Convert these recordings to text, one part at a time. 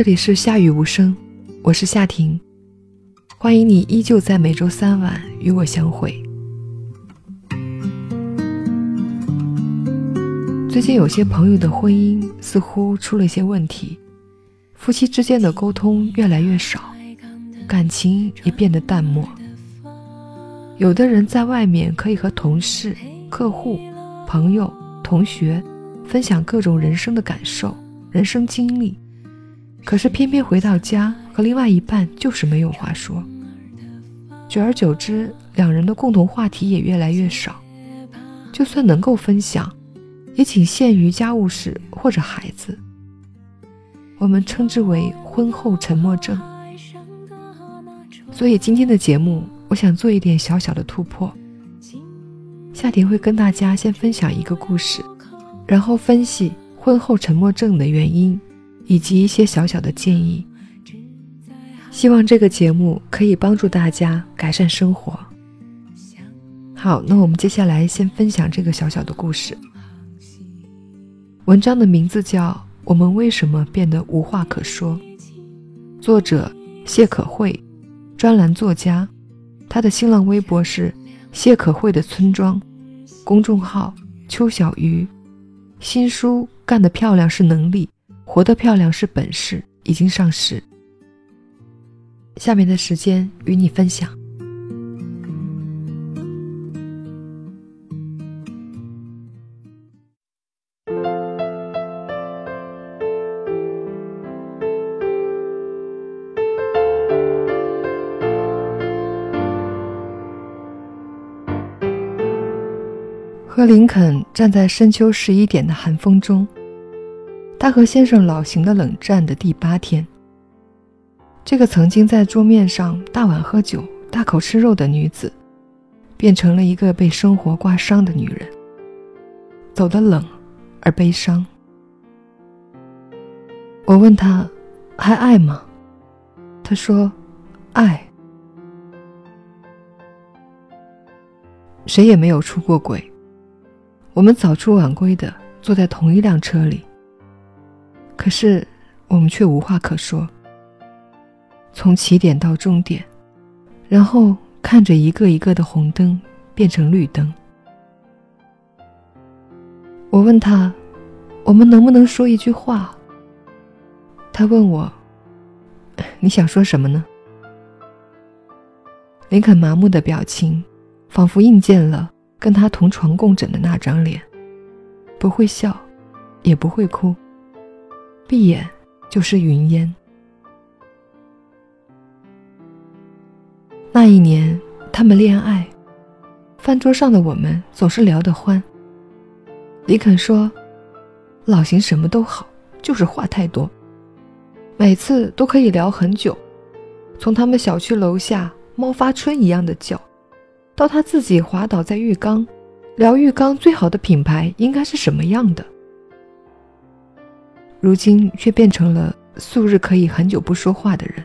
这里是夏雨无声，我是夏婷，欢迎你依旧在每周三晚与我相会。最近有些朋友的婚姻似乎出了一些问题，夫妻之间的沟通越来越少，感情也变得淡漠。有的人在外面可以和同事、客户、朋友、同学分享各种人生的感受、人生经历。可是偏偏回到家和另外一半就是没有话说，久而久之，两人的共同话题也越来越少。就算能够分享，也仅限于家务事或者孩子。我们称之为婚后沉默症。所以今天的节目，我想做一点小小的突破。夏婷会跟大家先分享一个故事，然后分析婚后沉默症的原因。以及一些小小的建议，希望这个节目可以帮助大家改善生活。好，那我们接下来先分享这个小小的故事。文章的名字叫《我们为什么变得无话可说》，作者谢可慧，专栏作家，他的新浪微博是谢可慧的村庄，公众号邱小鱼，新书干得漂亮是能力。活得漂亮是本事，已经上市。下面的时间与你分享。和林肯站在深秋十一点的寒风中。他和先生老行的冷战的第八天，这个曾经在桌面上大碗喝酒、大口吃肉的女子，变成了一个被生活刮伤的女人，走得冷而悲伤。我问他，还爱吗？他说，爱。谁也没有出过轨，我们早出晚归的坐在同一辆车里。可是，我们却无话可说。从起点到终点，然后看着一个一个的红灯变成绿灯。我问他：“我们能不能说一句话？”他问我：“你想说什么呢？”林肯麻木的表情，仿佛印见了跟他同床共枕的那张脸，不会笑，也不会哭。闭眼就是云烟。那一年，他们恋爱，饭桌上的我们总是聊得欢。李肯说：“老邢什么都好，就是话太多，每次都可以聊很久，从他们小区楼下猫发春一样的叫，到他自己滑倒在浴缸，聊浴缸最好的品牌应该是什么样的。”如今却变成了素日可以很久不说话的人。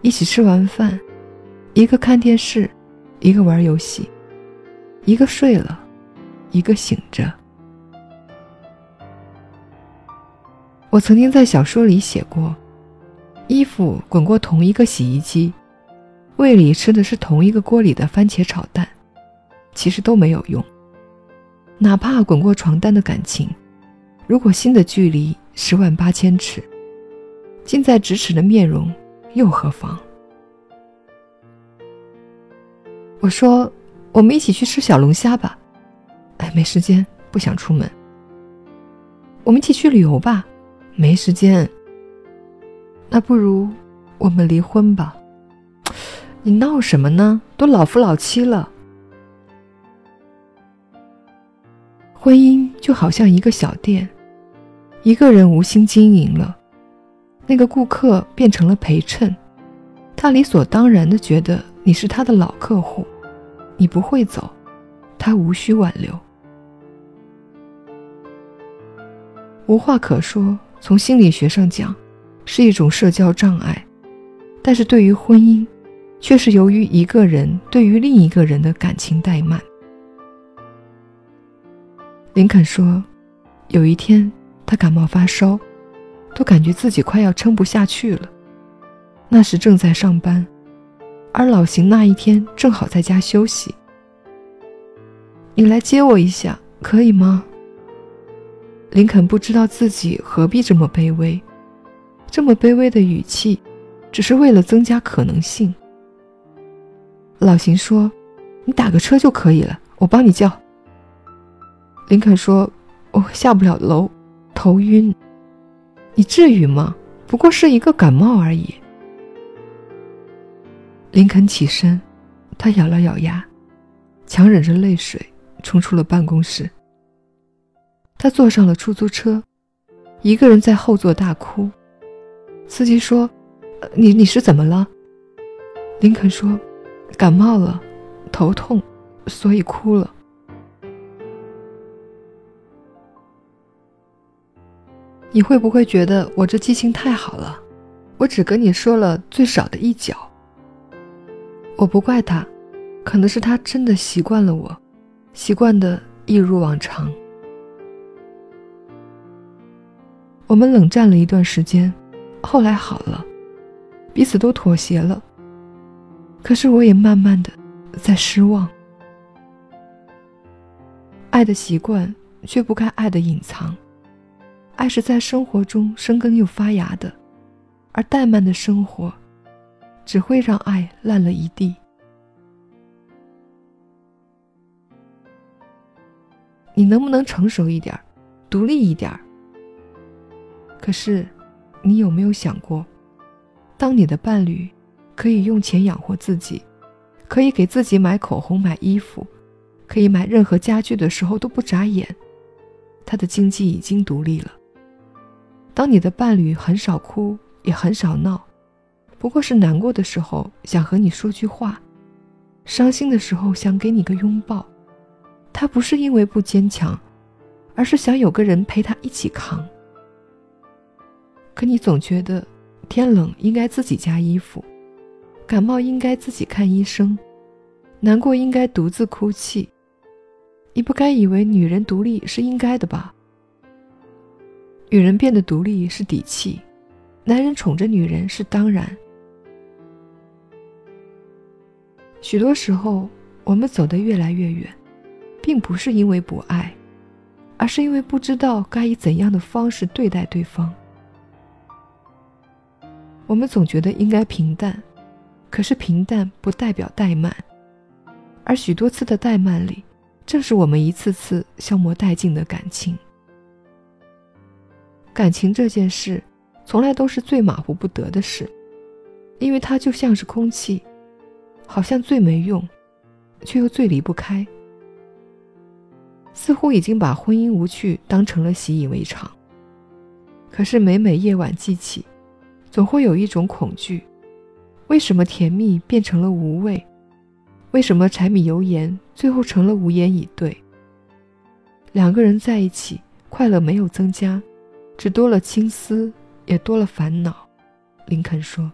一起吃完饭，一个看电视，一个玩游戏，一个睡了，一个醒着。我曾经在小说里写过，衣服滚过同一个洗衣机，胃里吃的是同一个锅里的番茄炒蛋，其实都没有用。哪怕滚过床单的感情。如果心的距离十万八千尺，近在咫尺的面容又何妨？我说：“我们一起去吃小龙虾吧。”哎，没时间，不想出门。我们一起去旅游吧，没时间。那不如我们离婚吧？你闹什么呢？都老夫老妻了。婚姻就好像一个小店。一个人无心经营了，那个顾客变成了陪衬，他理所当然的觉得你是他的老客户，你不会走，他无需挽留。无话可说，从心理学上讲，是一种社交障碍，但是对于婚姻，却是由于一个人对于另一个人的感情怠慢。林肯说，有一天。他感冒发烧，都感觉自己快要撑不下去了。那时正在上班，而老邢那一天正好在家休息。你来接我一下，可以吗？林肯不知道自己何必这么卑微，这么卑微的语气，只是为了增加可能性。老邢说：“你打个车就可以了，我帮你叫。”林肯说：“我下不了楼，头晕。”你至于吗？不过是一个感冒而已。林肯起身，他咬了咬牙，强忍着泪水冲出了办公室。他坐上了出租车，一个人在后座大哭。司机说：“你你是怎么了？”林肯说：“感冒了，头痛，所以哭了。”你会不会觉得我这记性太好了？我只跟你说了最少的一角。我不怪他，可能是他真的习惯了我，习惯的一如往常。我们冷战了一段时间，后来好了，彼此都妥协了。可是我也慢慢的在失望。爱的习惯，却不该爱的隐藏。爱是在生活中生根又发芽的，而怠慢的生活。只会让爱烂了一地。你能不能成熟一点，独立一点？可是，你有没有想过，当你的伴侣可以用钱养活自己，可以给自己买口红、买衣服，可以买任何家具的时候都不眨眼，他的经济已经独立了。当你的伴侣很少哭，也很少闹。不过是难过的时候想和你说句话，伤心的时候想给你个拥抱。他不是因为不坚强，而是想有个人陪他一起扛。可你总觉得天冷应该自己加衣服，感冒应该自己看医生，难过应该独自哭泣。你不该以为女人独立是应该的吧？女人变得独立是底气，男人宠着女人是当然。许多时候，我们走得越来越远，并不是因为不爱，而是因为不知道该以怎样的方式对待对方。我们总觉得应该平淡，可是平淡不代表怠慢，而许多次的怠慢里，正是我们一次次消磨殆尽的感情。感情这件事，从来都是最马虎不得的事，因为它就像是空气。好像最没用，却又最离不开。似乎已经把婚姻无趣当成了习以为常。可是每每夜晚记起，总会有一种恐惧：为什么甜蜜变成了无味？为什么柴米油盐最后成了无言以对？两个人在一起，快乐没有增加，只多了青丝，也多了烦恼。林肯说。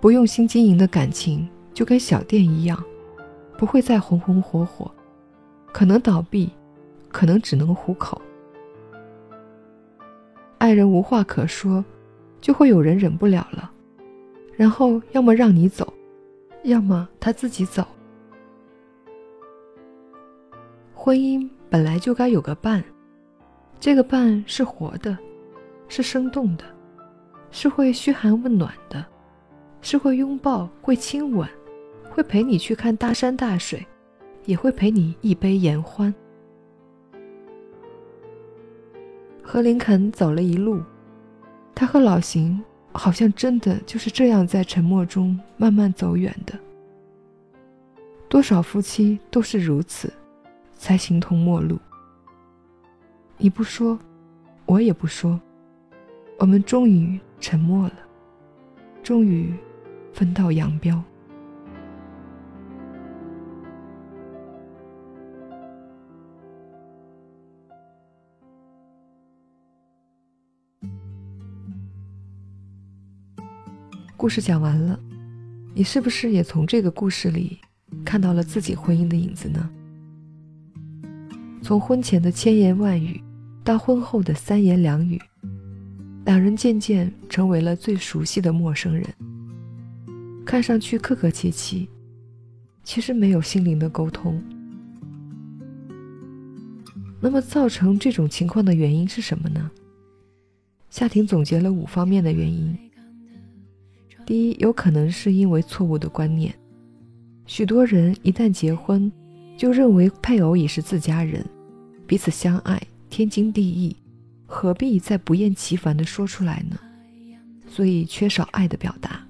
不用心经营的感情，就跟小店一样，不会再红红火火，可能倒闭，可能只能糊口。爱人无话可说，就会有人忍不了了，然后要么让你走，要么他自己走。婚姻本来就该有个伴，这个伴是活的，是生动的，是会嘘寒问暖的。是会拥抱，会亲吻，会陪你去看大山大水，也会陪你一杯言欢。和林肯走了一路，他和老邢好像真的就是这样在沉默中慢慢走远的。多少夫妻都是如此，才形同陌路。你不说，我也不说，我们终于沉默了，终于。分道扬镳。故事讲完了，你是不是也从这个故事里看到了自己婚姻的影子呢？从婚前的千言万语，到婚后的三言两语，两人渐渐成为了最熟悉的陌生人。看上去客客气气，其实没有心灵的沟通。那么，造成这种情况的原因是什么呢？夏婷总结了五方面的原因。第一，有可能是因为错误的观念，许多人一旦结婚，就认为配偶已是自家人，彼此相爱，天经地义，何必再不厌其烦地说出来呢？所以缺少爱的表达。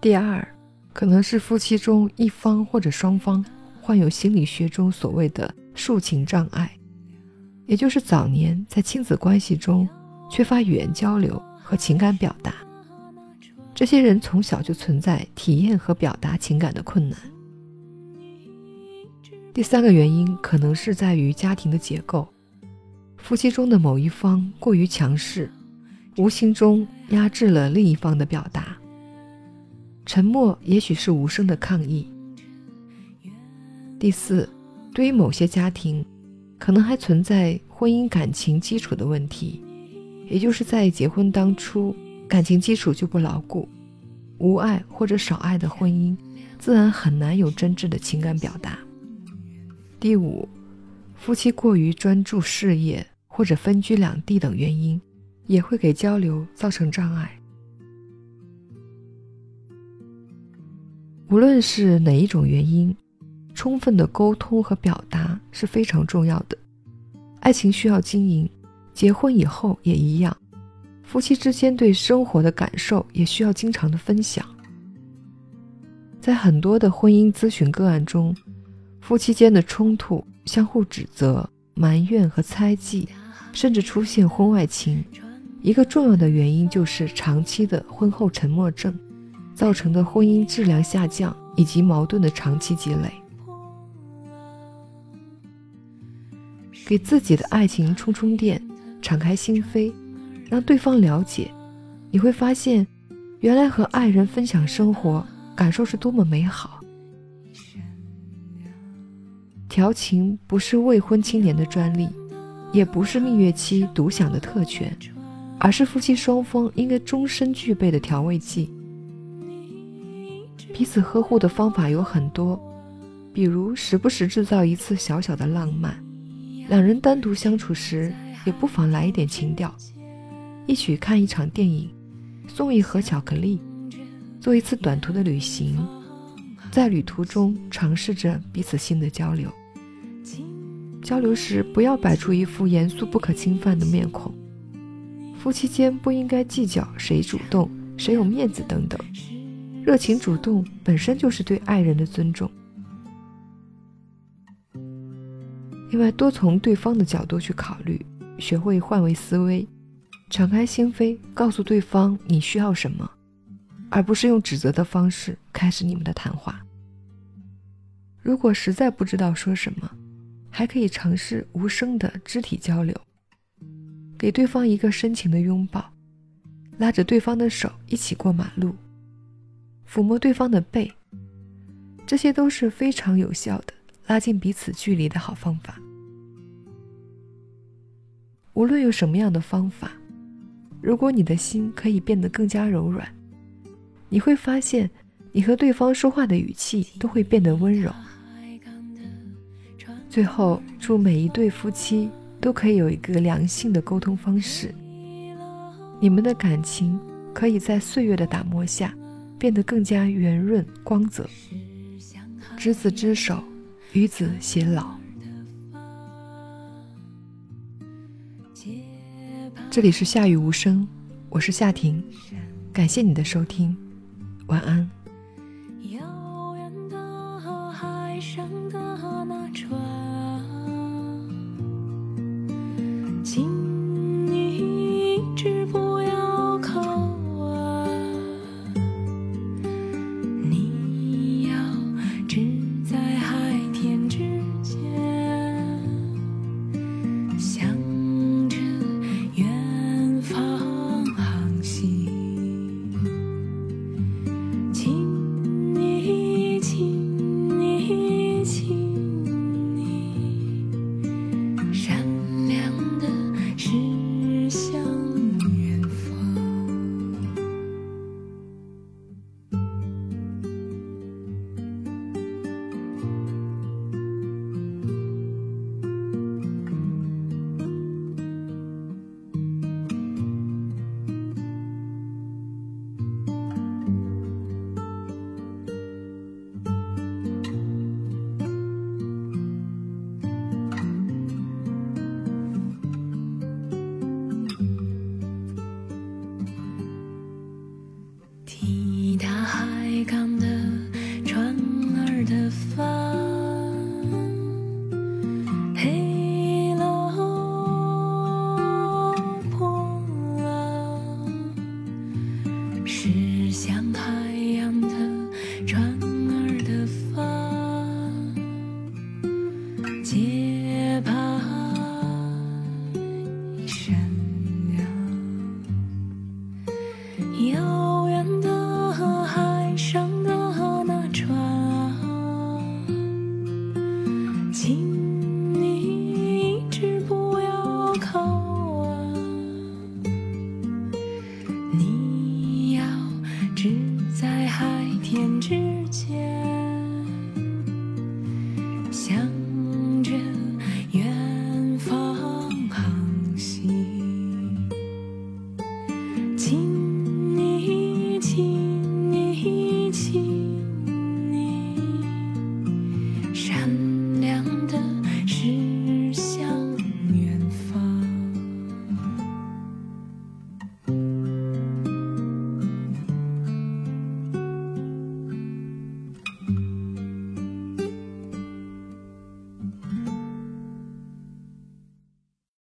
第二，可能是夫妻中一方或者双方患有心理学中所谓的抒情障碍，也就是早年在亲子关系中缺乏语言交流和情感表达。这些人从小就存在体验和表达情感的困难。第三个原因可能是在于家庭的结构，夫妻中的某一方过于强势，无形中压制了另一方的表达。沉默也许是无声的抗议。第四，对于某些家庭，可能还存在婚姻感情基础的问题，也就是在结婚当初。感情基础就不牢固，无爱或者少爱的婚姻，自然很难有真挚的情感表达。第五，夫妻过于专注事业或者分居两地等原因，也会给交流造成障碍。无论是哪一种原因，充分的沟通和表达是非常重要的。爱情需要经营，结婚以后也一样。夫妻之间对生活的感受也需要经常的分享。在很多的婚姻咨询个案中，夫妻间的冲突、相互指责、埋怨和猜忌，甚至出现婚外情，一个重要的原因就是长期的婚后沉默症造成的婚姻质量下降以及矛盾的长期积累。给自己的爱情充充电，敞开心扉。让对方了解，你会发现，原来和爱人分享生活感受是多么美好。调情不是未婚青年的专利，也不是蜜月期独享的特权，而是夫妻双方应该终身具备的调味剂。彼此呵护的方法有很多，比如时不时制造一次小小的浪漫，两人单独相处时也不妨来一点情调。一起看一场电影，送一盒巧克力，做一次短途的旅行，在旅途中尝试着彼此新的交流。交流时不要摆出一副严肃不可侵犯的面孔。夫妻间不应该计较谁主动、谁有面子等等。热情主动本身就是对爱人的尊重。另外，多从对方的角度去考虑，学会换位思维。敞开心扉，告诉对方你需要什么，而不是用指责的方式开始你们的谈话。如果实在不知道说什么，还可以尝试无声的肢体交流，给对方一个深情的拥抱，拉着对方的手一起过马路，抚摸对方的背，这些都是非常有效的拉近彼此距离的好方法。无论有什么样的方法。如果你的心可以变得更加柔软，你会发现，你和对方说话的语气都会变得温柔。最后，祝每一对夫妻都可以有一个良性的沟通方式，你们的感情可以在岁月的打磨下变得更加圆润光泽。执子之手，与子偕老。这里是夏雨无声，我是夏婷，感谢你的收听，晚安。上的那船，